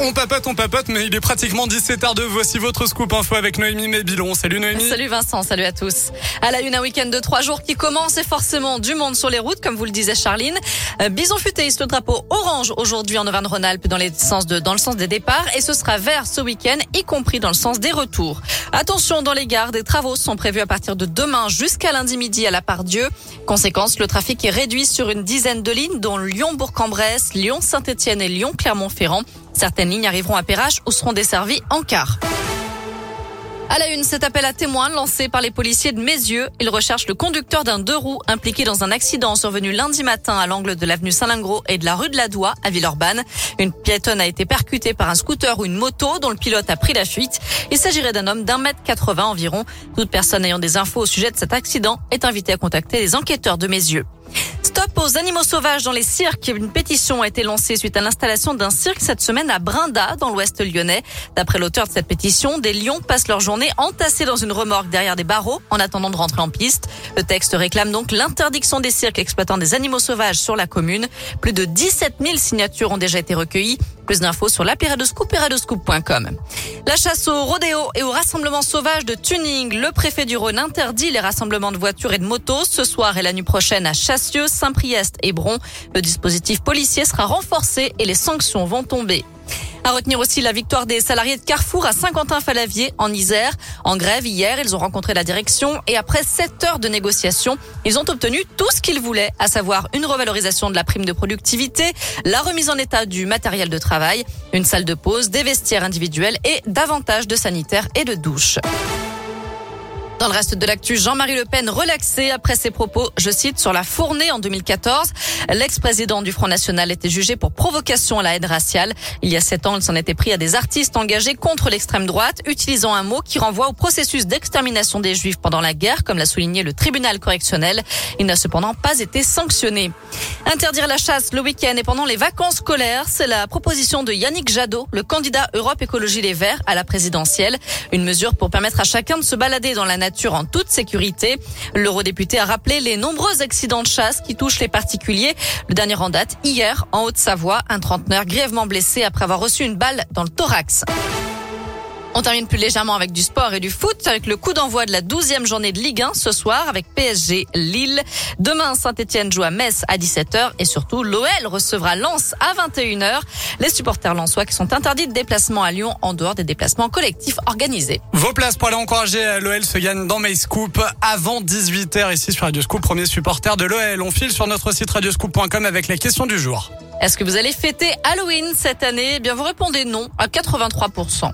On papote, on papote, mais il est pratiquement 17h02. Voici votre scoop info avec Noémie Mébilon. Salut Noémie. Salut Vincent, salut à tous. À la une, un week-end de trois jours qui commence et forcément du monde sur les routes, comme vous le disait Charline. Euh, Bison futé, le drapeau orange aujourd'hui en Auvergne-Rhône-Alpes dans, dans le sens des départs et ce sera vert ce week-end, y compris dans le sens des retours. Attention, dans les gares, des travaux sont prévus à partir de demain jusqu'à lundi midi à la part Dieu. Conséquence, le trafic est réduit sur une dizaine de lignes, dont Lyon-Bourg-en-Bresse, Lyon-Saint-Etienne et Lyon-Clermont-Ferrand. Certaines lignes arriveront à Perrache ou seront desservies en car. À la une, cet appel à témoins lancé par les policiers de Mézieux. Ils recherchent le conducteur d'un deux roues impliqué dans un accident survenu lundi matin à l'angle de l'avenue Saint-Lingro et de la rue de la Doua à Villeurbanne. Une piétonne a été percutée par un scooter ou une moto dont le pilote a pris la fuite. Il s'agirait d'un homme d'un mètre 80 environ. Toute personne ayant des infos au sujet de cet accident est invitée à contacter les enquêteurs de Mézieux. Stop aux animaux sauvages dans les cirques. Une pétition a été lancée suite à l'installation d'un cirque cette semaine à Brinda, dans l'ouest lyonnais. D'après l'auteur de cette pétition, des lions passent leur journée entassés dans une remorque derrière des barreaux en attendant de rentrer en piste. Le texte réclame donc l'interdiction des cirques exploitant des animaux sauvages sur la commune. Plus de 17 000 signatures ont déjà été recueillies. Plus d'infos sur l'appli. La chasse au rodéo et au rassemblement sauvage de tuning. Le préfet du Rhône interdit les rassemblements de voitures et de motos ce soir et la nuit prochaine à Chassieux, Saint-Priest et Bron. Le dispositif policier sera renforcé et les sanctions vont tomber. À retenir aussi la victoire des salariés de Carrefour à Saint-Quentin-Falavier en Isère. En grève hier, ils ont rencontré la direction et après sept heures de négociation, ils ont obtenu tout ce qu'ils voulaient, à savoir une revalorisation de la prime de productivité, la remise en état du matériel de travail, une salle de pause, des vestiaires individuels et davantage de sanitaires et de douches. Dans le reste de l'actu, Jean-Marie Le Pen relaxé après ses propos, je cite, sur la fournée en 2014. L'ex-président du Front National était jugé pour provocation à la haine raciale. Il y a sept ans, il s'en était pris à des artistes engagés contre l'extrême droite, utilisant un mot qui renvoie au processus d'extermination des Juifs pendant la guerre, comme l'a souligné le tribunal correctionnel. Il n'a cependant pas été sanctionné. Interdire la chasse le week-end et pendant les vacances scolaires, c'est la proposition de Yannick Jadot, le candidat Europe Écologie Les Verts à la présidentielle. Une mesure pour permettre à chacun de se balader dans la nature en toute sécurité. L'eurodéputé a rappelé les nombreux accidents de chasse qui touchent les particuliers. Le dernier en date, hier, en Haute-Savoie, un trentenaire grièvement blessé après avoir reçu une balle dans le thorax. On termine plus légèrement avec du sport et du foot, avec le coup d'envoi de la 12e journée de Ligue 1 ce soir avec PSG Lille. Demain, Saint-Etienne joue à Metz à 17h et surtout l'OL recevra Lens à 21h. Les supporters lensois qui sont interdits de déplacement à Lyon en dehors des déplacements collectifs organisés. Vos places pour aller encourager l'OL se gagnent dans MyScoop avant 18h ici sur Radio Scoop, premier supporter de l'OL. On file sur notre site radioscoop.com avec la question du jour. Est-ce que vous allez fêter Halloween cette année? Eh bien, vous répondez non à 83%.